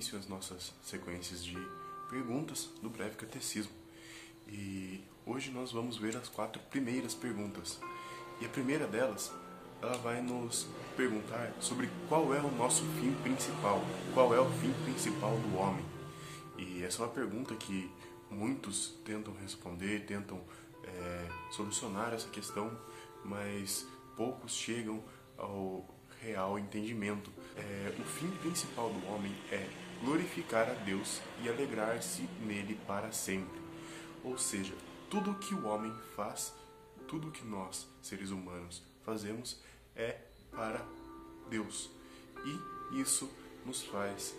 início às nossas sequências de perguntas do breve catecismo. E hoje nós vamos ver as quatro primeiras perguntas. E a primeira delas, ela vai nos perguntar sobre qual é o nosso fim principal, qual é o fim principal do homem. E essa é uma pergunta que muitos tentam responder, tentam é, solucionar essa questão, mas poucos chegam ao real entendimento. É, o fim principal do homem é glorificar a Deus e alegrar-se nele para sempre. Ou seja, tudo que o homem faz, tudo que nós, seres humanos, fazemos é para Deus. E isso nos faz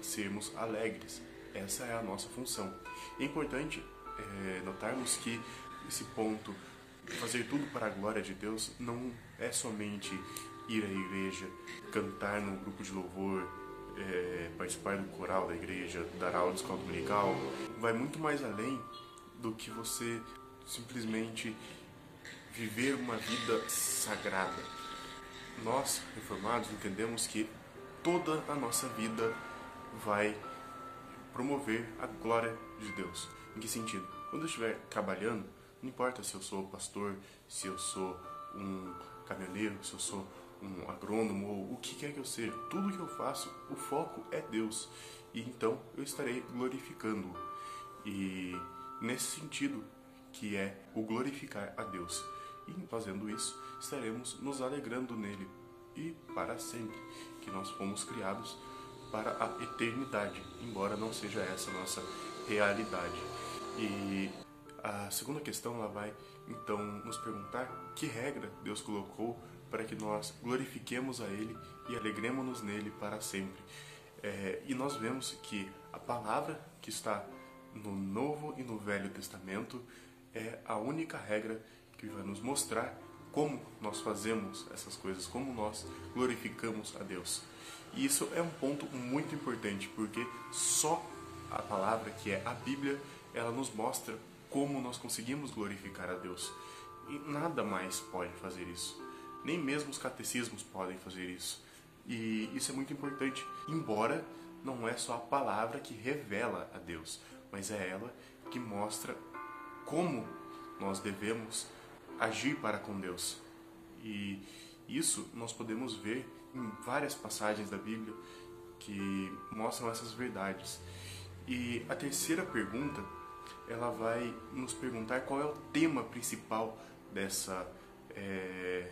sermos alegres. Essa é a nossa função. É importante é, notarmos que esse ponto, fazer tudo para a glória de Deus, não é somente ir à igreja, cantar no grupo de louvor, é, participar do coral da igreja, dar aula de escola dominical, vai muito mais além do que você simplesmente viver uma vida sagrada. Nós, reformados, entendemos que toda a nossa vida vai promover a glória de Deus. Em que sentido? Quando eu estiver trabalhando, não importa se eu sou pastor, se eu sou um caminhoneiro, se eu sou um agrônomo ou o que quer que eu seja, tudo que eu faço, o foco é Deus. E então eu estarei glorificando-o. E nesse sentido que é o glorificar a Deus. E fazendo isso, estaremos nos alegrando nele e para sempre, que nós fomos criados para a eternidade, embora não seja essa a nossa realidade. E a segunda questão ela vai então nos perguntar que regra Deus colocou para que nós glorifiquemos a Ele e alegremos-nos nele para sempre. É, e nós vemos que a palavra que está no Novo e no Velho Testamento é a única regra que vai nos mostrar como nós fazemos essas coisas, como nós glorificamos a Deus. E isso é um ponto muito importante, porque só a palavra, que é a Bíblia, ela nos mostra como nós conseguimos glorificar a Deus. E nada mais pode fazer isso. Nem mesmo os catecismos podem fazer isso. E isso é muito importante, embora não é só a palavra que revela a Deus, mas é ela que mostra como nós devemos agir para com Deus. E isso nós podemos ver em várias passagens da Bíblia que mostram essas verdades. E a terceira pergunta, ela vai nos perguntar qual é o tema principal dessa, é,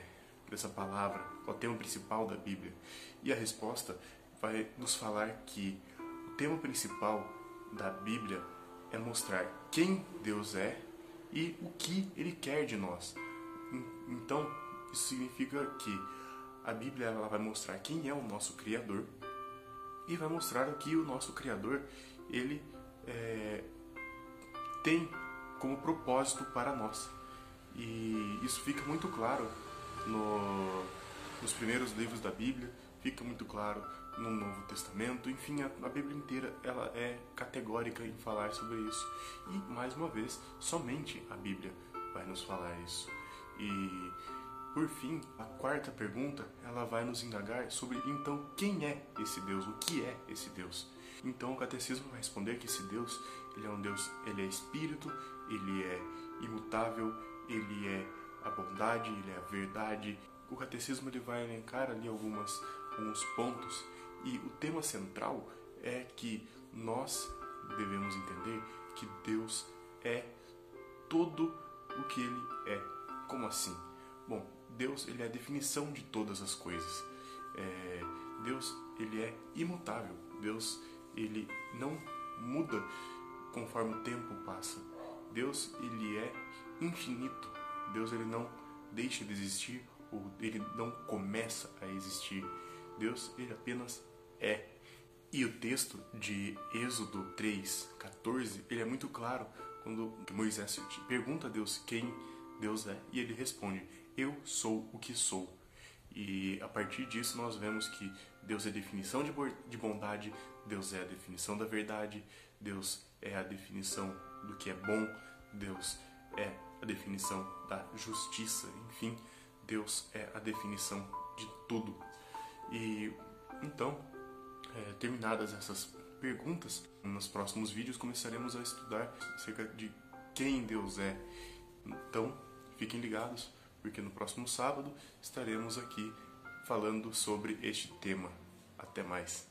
dessa palavra, qual é o tema principal da Bíblia. E a resposta vai nos falar que o tema principal da Bíblia é mostrar quem Deus é e o que ele quer de nós. Então, isso significa que a Bíblia ela vai mostrar quem é o nosso Criador e vai mostrar o que o nosso Criador ele é, tem como propósito para nós. E isso fica muito claro no, nos primeiros livros da Bíblia, fica muito claro no Novo Testamento, enfim, a, a, Bíblia inteira ela é categórica em falar sobre isso. E mais uma vez, somente a Bíblia vai nos falar isso. E por fim, a quarta pergunta, ela vai nos indagar sobre então quem é esse Deus, o que é esse Deus. Então o catecismo vai responder que esse Deus, ele é um Deus, ele é espírito, ele é imutável, ele é a bondade, ele é a verdade. O catecismo ele vai elencar ali algumas alguns pontos e o tema central é que nós devemos entender que Deus é todo o que Ele é. Como assim? Bom, Deus ele é a definição de todas as coisas. É, Deus ele é imutável. Deus ele não muda conforme o tempo passa. Deus ele é infinito. Deus ele não deixa de existir ou ele não começa a existir. Deus ele apenas é. E o texto de Êxodo 3, 14, ele é muito claro quando Moisés pergunta a Deus quem Deus é, e ele responde: Eu sou o que sou. E a partir disso nós vemos que Deus é a definição de bondade, Deus é a definição da verdade, Deus é a definição do que é bom, Deus é a definição da justiça, enfim, Deus é a definição de tudo. E então, é, terminadas essas perguntas. Nos próximos vídeos começaremos a estudar acerca de quem Deus é. Então, fiquem ligados, porque no próximo sábado estaremos aqui falando sobre este tema. Até mais.